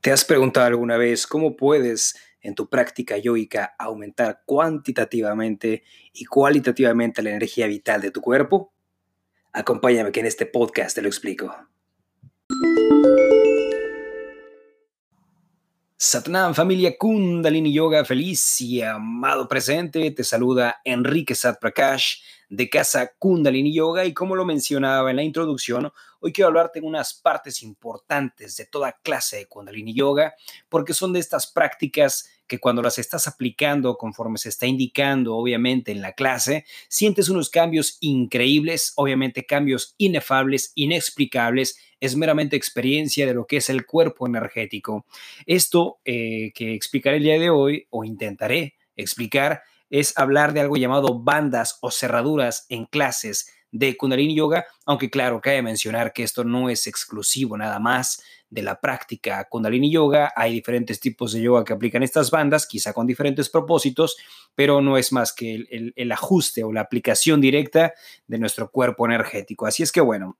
¿Te has preguntado alguna vez cómo puedes en tu práctica yoica aumentar cuantitativamente y cualitativamente la energía vital de tu cuerpo? Acompáñame que en este podcast te lo explico. Satnam, familia Kundalini Yoga, feliz y amado presente. Te saluda Enrique Sat Prakash de Casa Kundalini Yoga y como lo mencionaba en la introducción, hoy quiero hablarte de unas partes importantes de toda clase de Kundalini Yoga porque son de estas prácticas que cuando las estás aplicando conforme se está indicando, obviamente, en la clase, sientes unos cambios increíbles, obviamente cambios inefables, inexplicables, es meramente experiencia de lo que es el cuerpo energético. Esto eh, que explicaré el día de hoy, o intentaré explicar, es hablar de algo llamado bandas o cerraduras en clases de Kundalini Yoga, aunque claro, cabe mencionar que esto no es exclusivo nada más de la práctica Kundalini Yoga, hay diferentes tipos de yoga que aplican estas bandas, quizá con diferentes propósitos, pero no es más que el, el ajuste o la aplicación directa de nuestro cuerpo energético. Así es que bueno,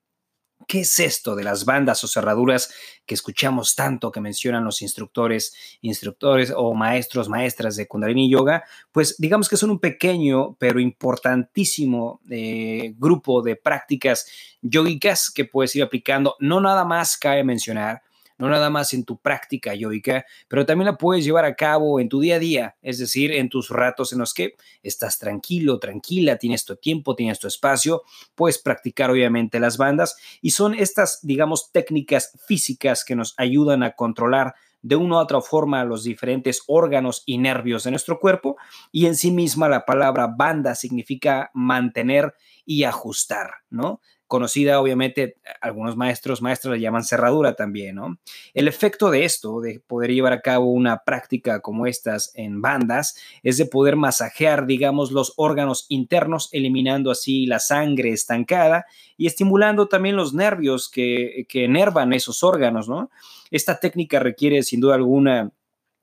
¿Qué es esto de las bandas o cerraduras que escuchamos tanto que mencionan los instructores, instructores o maestros, maestras de Kundalini Yoga? Pues digamos que son un pequeño pero importantísimo eh, grupo de prácticas yogicas que puedes ir aplicando. No nada más cabe mencionar no nada más en tu práctica yoica, pero también la puedes llevar a cabo en tu día a día, es decir, en tus ratos en los que estás tranquilo, tranquila, tienes tu tiempo, tienes tu espacio, puedes practicar obviamente las bandas y son estas, digamos, técnicas físicas que nos ayudan a controlar de una u otra forma los diferentes órganos y nervios de nuestro cuerpo y en sí misma la palabra banda significa mantener y ajustar, ¿no? Conocida obviamente, algunos maestros, maestras la llaman cerradura también, ¿no? El efecto de esto, de poder llevar a cabo una práctica como estas en bandas, es de poder masajear, digamos, los órganos internos, eliminando así la sangre estancada y estimulando también los nervios que, que enervan esos órganos, ¿no? Esta técnica requiere sin duda alguna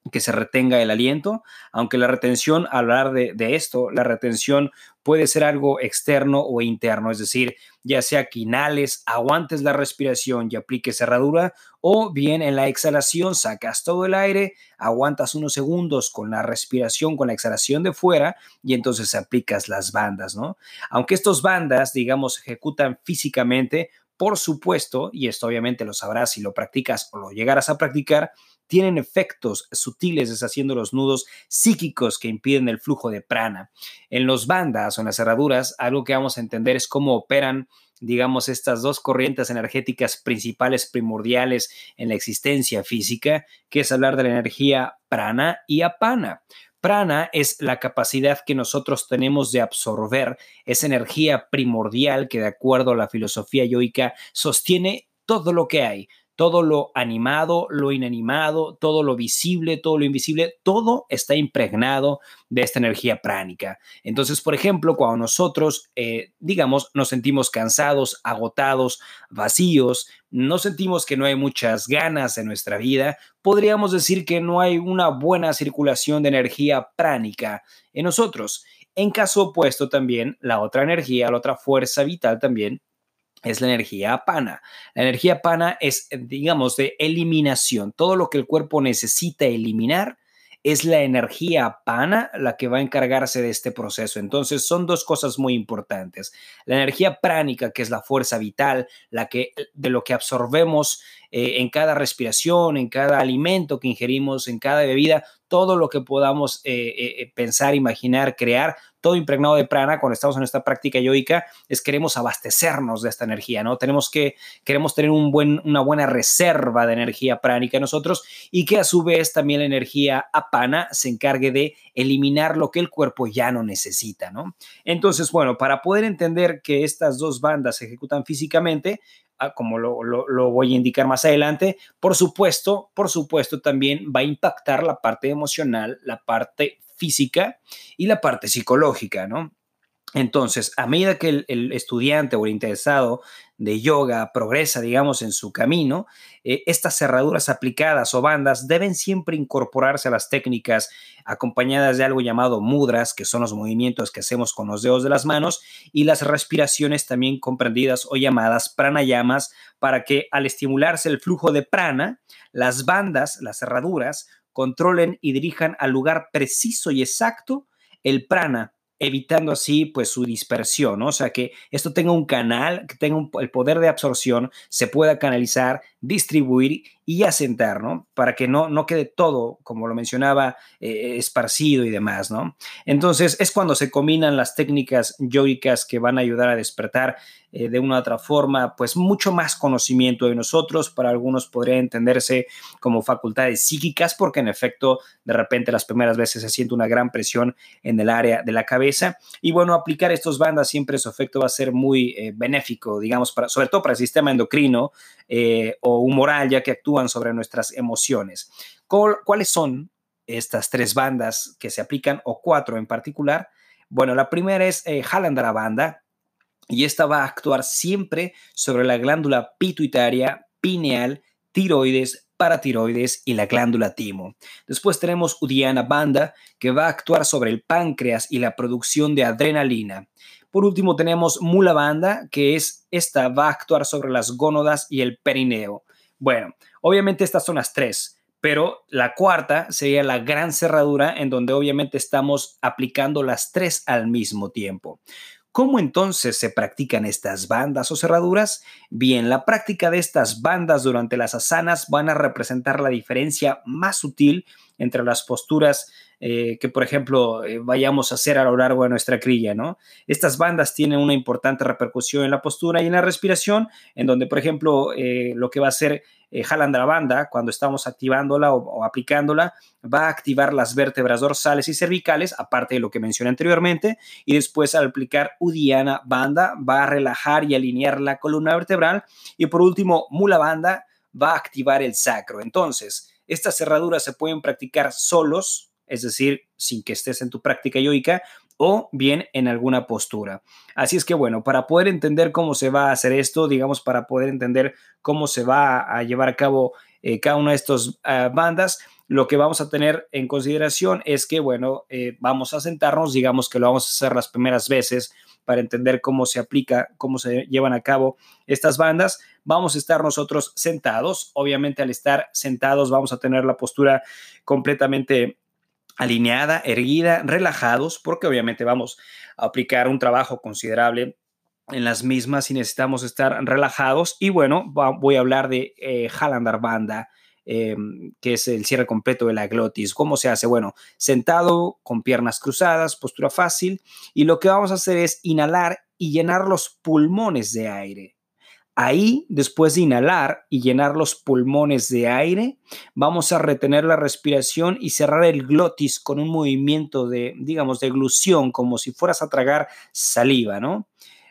que se retenga el aliento, aunque la retención, al hablar de, esto, la retención puede ser algo externo o interno, es decir, ya sea que inhales, aguantes la respiración y apliques cerradura, o bien en la exhalación sacas todo el aire, aguantas unos segundos con la respiración, con la exhalación de fuera, y entonces aplicas las bandas, ¿no? Aunque estas bandas, digamos, ejecutan físicamente, por supuesto, y esto obviamente lo sabrás si lo practicas o lo llegarás a practicar, tienen efectos sutiles deshaciendo los nudos psíquicos que impiden el flujo de prana. En los bandas o en las cerraduras, algo que vamos a entender es cómo operan digamos, estas dos corrientes energéticas principales, primordiales en la existencia física, que es hablar de la energía prana y apana. Prana es la capacidad que nosotros tenemos de absorber esa energía primordial que de acuerdo a la filosofía yoica sostiene todo lo que hay, todo lo animado, lo inanimado, todo lo visible, todo lo invisible, todo está impregnado de esta energía pránica. Entonces, por ejemplo, cuando nosotros, eh, digamos, nos sentimos cansados, agotados, vacíos, no sentimos que no hay muchas ganas en nuestra vida, podríamos decir que no hay una buena circulación de energía pránica en nosotros. En caso opuesto también, la otra energía, la otra fuerza vital también es la energía pana. La energía pana es, digamos, de eliminación. Todo lo que el cuerpo necesita eliminar es la energía pana la que va a encargarse de este proceso. Entonces son dos cosas muy importantes. La energía pránica, que es la fuerza vital, la que de lo que absorbemos eh, en cada respiración, en cada alimento que ingerimos, en cada bebida, todo lo que podamos eh, eh, pensar, imaginar, crear, todo impregnado de prana, cuando estamos en esta práctica yoica, es queremos abastecernos de esta energía, ¿no? Tenemos que, queremos tener un buen, una buena reserva de energía pránica nosotros y que a su vez también la energía apana se encargue de eliminar lo que el cuerpo ya no necesita, ¿no? Entonces, bueno, para poder entender que estas dos bandas se ejecutan físicamente, Ah, como lo, lo, voy a indicar más adelante, por supuesto, por supuesto también va a impactar la parte emocional, la parte física y la parte psicológica, ¿no? Entonces, a medida que el, estudiante o el interesado de yoga progresa, digamos, en su camino, eh, estas cerraduras aplicadas o bandas deben siempre incorporarse a las técnicas acompañadas de algo llamado mudras, que son los movimientos que hacemos con los dedos de las manos, y las respiraciones también comprendidas o llamadas pranayamas, para que al estimularse el flujo de prana, las bandas, las cerraduras, controlen y dirijan al lugar preciso y exacto el prana evitando así pues su dispersión, o sea que esto tenga un canal, que tenga el poder de absorción, se pueda canalizar, distribuir y asentar, ¿no? Para que no, no quede todo, como lo mencionaba, eh, esparcido y demás, ¿no? Entonces es cuando se combinan las técnicas yógicas que van a ayudar a despertar eh, de una u otra forma, pues mucho más conocimiento de nosotros. Para algunos podría entenderse como facultades psíquicas, porque en efecto, de repente las primeras veces se siente una gran presión en el área de la cabeza. Y bueno, aplicar estos bandas siempre su efecto va a ser muy eh, benéfico, digamos, para, sobre todo para el sistema endocrino o humoral, ya que actúa sobre nuestras emociones. ¿Cuáles son estas tres bandas que se aplican o cuatro en particular? Bueno, la primera es eh, Halandra Banda y esta va a actuar siempre sobre la glándula pituitaria, pineal, tiroides, paratiroides y la glándula timo. Después tenemos Udiana Banda, que va a actuar sobre el páncreas y la producción de adrenalina. Por último tenemos Mula Banda, que es esta va a actuar sobre las gónodas y el perineo. Bueno, obviamente estas son las tres, pero la cuarta sería la gran cerradura en donde obviamente estamos aplicando las tres al mismo tiempo. ¿Cómo entonces se practican estas bandas o cerraduras? Bien, la práctica de estas bandas durante las asanas van a representar la diferencia más sutil entre las posturas eh, que, por ejemplo, eh, vayamos a hacer a lo largo de nuestra crilla, ¿no? Estas bandas tienen una importante repercusión en la postura y en la respiración, en donde, por ejemplo, eh, lo que va a hacer jalando la banda cuando estamos activándola o, aplicándola, va a activar las vértebras dorsales y cervicales, aparte de lo que mencioné anteriormente, y después al aplicar Udiana banda va a relajar y alinear la columna vertebral, y por último, Mula banda va a activar el sacro. Entonces, estas cerraduras se pueden practicar solos es decir, sin que estés en tu práctica yoica o bien en alguna postura. Así es que bueno, para poder entender cómo se va a hacer esto, digamos, para poder entender cómo se va a llevar a cabo eh, cada una de estas ah, bandas, lo que vamos a tener en consideración es que, bueno, eh, vamos a sentarnos, digamos que lo vamos a hacer las primeras veces para entender cómo se aplica, cómo se llevan a cabo estas bandas. Vamos a estar nosotros sentados. Obviamente al estar sentados vamos a tener la postura completamente alineada, erguida, relajados, porque obviamente vamos a aplicar un trabajo considerable en las mismas y necesitamos estar relajados. Y bueno, voy a hablar de eh, Halandar Banda, em, que es el cierre completo de la glotis. ¿Cómo se hace? Bueno, sentado, con piernas cruzadas, postura fácil. Y lo que vamos a hacer es inhalar y llenar los pulmones de aire. Ahí, después de inhalar y llenar los pulmones de aire, vamos a retener la respiración y cerrar el glotis con un movimiento de, digamos, de glusión, como si fueras a tragar saliva, ¿no?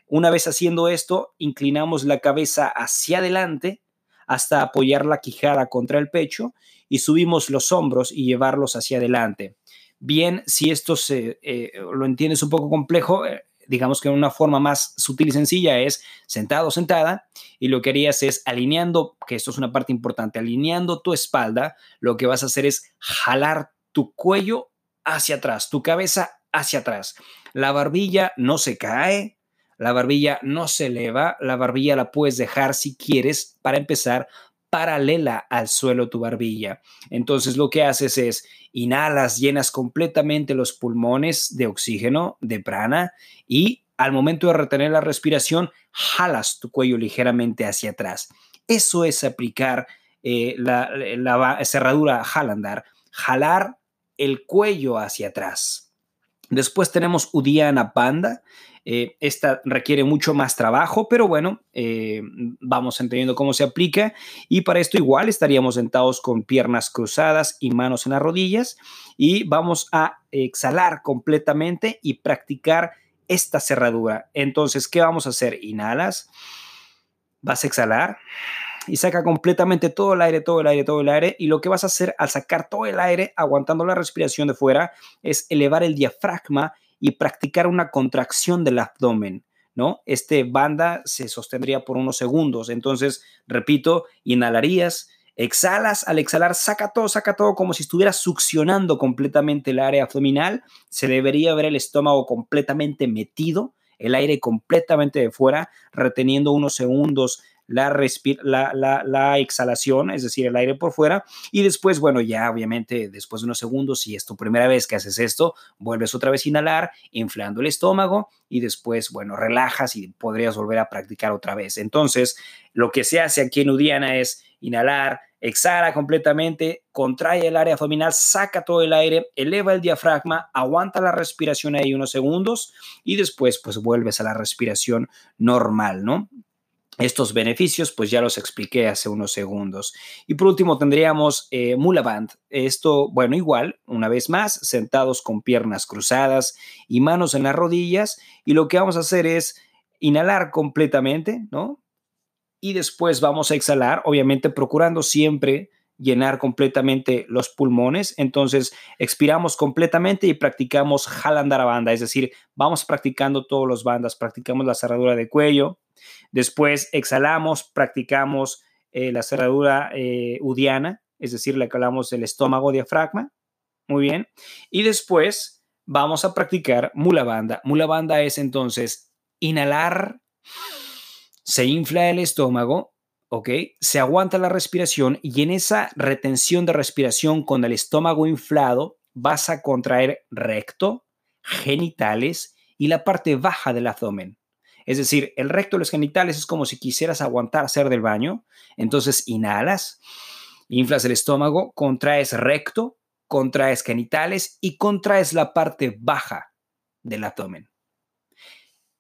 Una vez haciendo esto, inclinamos la cabeza hacia adelante hasta apoyar la quijada contra el pecho y subimos los hombros y llevarlos hacia adelante. Bien, si esto se, eh, lo entiendes un poco complejo, eh, digamos que una forma más sutil y sencilla es sentado o sentada y lo que harías es alineando, que esto es una parte importante, alineando tu espalda, lo que vas a hacer es jalar tu cuello hacia atrás, tu cabeza hacia atrás. La barbilla no se cae, la barbilla no se eleva, la barbilla la puedes dejar si quieres para empezar paralela al suelo tu barbilla. Entonces lo que haces es inhalas, llenas completamente los pulmones de oxígeno, de prana, y al momento de retener la respiración, jalas tu cuello ligeramente hacia atrás. Eso es aplicar eh, la, la cerradura Halandar, jalar el cuello hacia atrás. Después tenemos Udiana Panda, eh, esta requiere mucho más trabajo, pero bueno, eh, vamos entendiendo cómo se aplica y para esto igual estaríamos sentados con piernas cruzadas y manos en las rodillas y vamos a exhalar completamente y practicar esta cerradura. Entonces, ¿qué vamos a hacer? Inhalas, vas a exhalar y saca completamente todo el aire, todo el aire, todo el aire. Y lo que vas a hacer al sacar todo el aire, aguantando la respiración de fuera, es elevar el diafragma y practicar una contracción del abdomen. ¿no? Este banda se sostendría por unos segundos. Entonces, repito, inhalarías, exhalas, al exhalar saca todo, saca todo como si estuvieras succionando completamente el área abdominal. Se debería ver el estómago completamente metido, el aire completamente de fuera, reteniendo unos segundos la, la, exhalación, es decir, el aire por fuera. Y después, bueno, ya obviamente después de unos segundos, si es tu primera vez que haces esto, vuelves otra vez a inhalar, inflando el estómago y después, bueno, relajas y podrías volver a practicar otra vez. Entonces, lo que se hace aquí en Udiana es inhalar, exhala completamente, contrae el área abdominal, saca todo el aire, eleva el diafragma, aguanta la respiración ahí unos segundos y después pues vuelves a la respiración normal, ¿no? Estos beneficios, pues ya los expliqué hace unos segundos. Y por último tendríamos eh, Mula Band. Esto, bueno, igual, una vez más, sentados con piernas cruzadas y manos en las rodillas. Y lo que vamos a hacer es inhalar completamente, ¿no? Y después vamos a exhalar, obviamente procurando siempre llenar completamente los pulmones. Entonces, expiramos completamente y practicamos banda, es decir, vamos practicando todos los bandas, practicamos la cerradura de cuello. Después exhalamos, practicamos eh, la cerradura eh, udiana, es decir, le hablamos del estómago diafragma. Muy bien. Y después vamos a practicar mula banda. Mula banda es entonces inhalar, se infla el estómago, ¿ok? Se aguanta la respiración y en esa retención de respiración con el estómago inflado vas a contraer recto, genitales y la parte baja del abdomen. Es decir, el recto de los genitales es como si quisieras aguantar hacer del baño. Entonces inhalas, inflas el estómago, contraes recto, contraes genitales y contraes la parte baja del abdomen.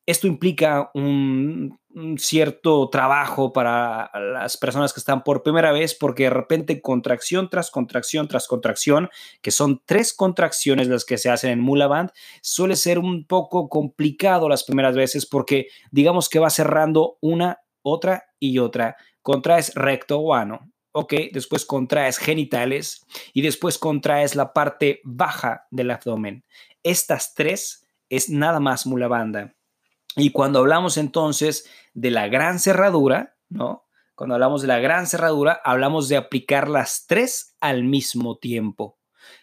Esto implica un, cierto trabajo para las personas que están por primera vez porque de repente contracción tras contracción tras contracción, que son tres contracciones las que se hacen en Mula Band, suele ser un poco complicado las primeras veces porque digamos que va cerrando una, otra y otra. Contraes recto o ano, ok, después contraes genitales y después contraes la parte baja del abdomen. Estas tres es nada más Mula Banda. Y cuando hablamos entonces de la gran cerradura, ¿no? Cuando hablamos de la gran cerradura, hablamos de aplicar las tres al mismo tiempo.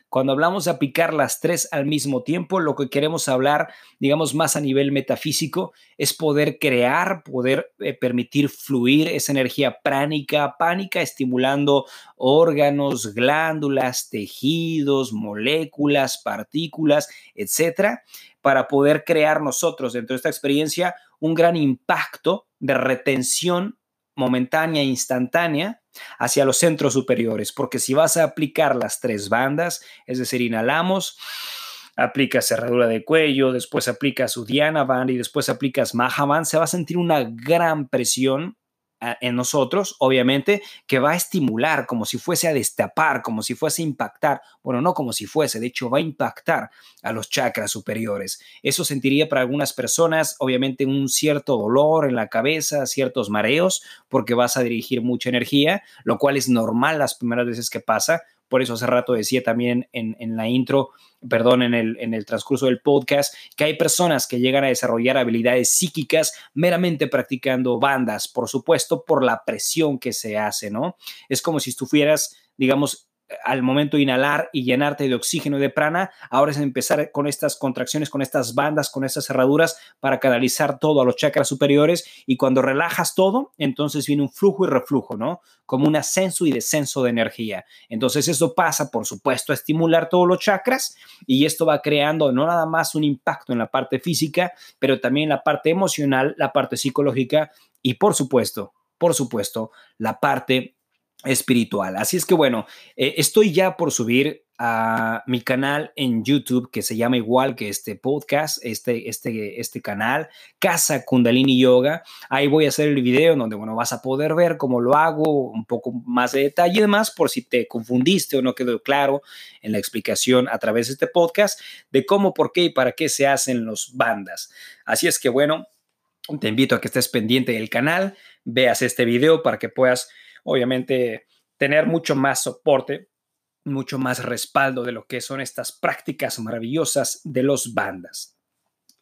Cuando hablamos de aplicar las tres al mismo tiempo, lo que queremos hablar, digamos, más a nivel metafísico, es poder crear, poder eh, permitir fluir esa energía pránica, pánica, estimulando órganos, glándulas, tejidos, moléculas, partículas, etcétera, para poder crear nosotros dentro de esta experiencia un gran impacto de retención momentánea e instantánea hacia los centros superiores, porque si vas a aplicar las tres bandas, es decir, inhalamos, aplicas cerradura de cuello, después aplicas Udiana Band y después aplicas Mahavan, se va a sentir una gran presión en nosotros, obviamente, que va a estimular como si fuese a destapar, como si fuese a impactar, bueno, no como si fuese, de hecho va a impactar a los chakras superiores. Eso sentiría para algunas personas, obviamente, un cierto dolor en la cabeza, ciertos mareos, porque vas a dirigir mucha energía, lo cual es normal las primeras veces que pasa, por eso hace rato decía también en, la intro, perdón, en el, en el transcurso del podcast, que hay personas que llegan a desarrollar habilidades psíquicas meramente practicando bandas, por supuesto, por la presión que se hace, ¿no? Es como si estuvieras, digamos, al momento de inhalar y llenarte de oxígeno y de prana, ahora es empezar con estas contracciones, con estas bandas, con estas cerraduras para canalizar todo a los chakras superiores y cuando relajas todo, entonces viene un flujo y reflujo, ¿no? Como un ascenso y descenso de energía. Entonces eso pasa, por supuesto, a estimular todos los chakras y esto va creando no nada más un impacto en la parte física, pero también la parte emocional, la parte psicológica y por supuesto, por supuesto, la parte espiritual. Así es que bueno, eh, estoy ya por subir a mi canal en YouTube que se llama igual que este podcast, este, este, este canal, Casa Kundalini Yoga. Ahí voy a hacer el video donde, bueno, vas a poder ver cómo lo hago, un poco más de detalle y demás, por si te confundiste o no quedó claro en la explicación a través de este podcast de cómo, por qué y para qué se hacen los bandas. Así es que bueno, te invito a que estés pendiente del canal, veas este video para que puedas obviamente tener mucho más soporte, mucho más respaldo de lo que son estas prácticas maravillosas de los bandas.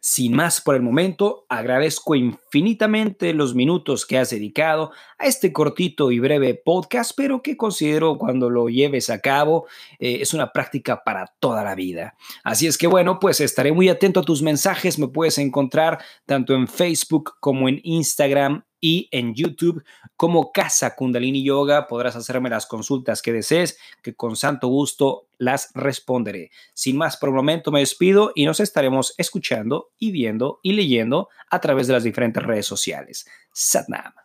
Sin más por el momento, agradezco infinitamente los minutos que has dedicado a este cortito y breve podcast, pero que considero cuando lo lleves a cabo eh, es una práctica para toda la vida. Así es que bueno, pues estaré muy atento a tus mensajes, me puedes encontrar tanto en Facebook como en Instagram y en YouTube como Casa Kundalini Yoga. Podrás hacerme las consultas que desees, que con santo gusto las responderé. Sin más por el momento me despido y nos estaremos escuchando y viendo y leyendo a través de las diferentes redes sociales. Satnam.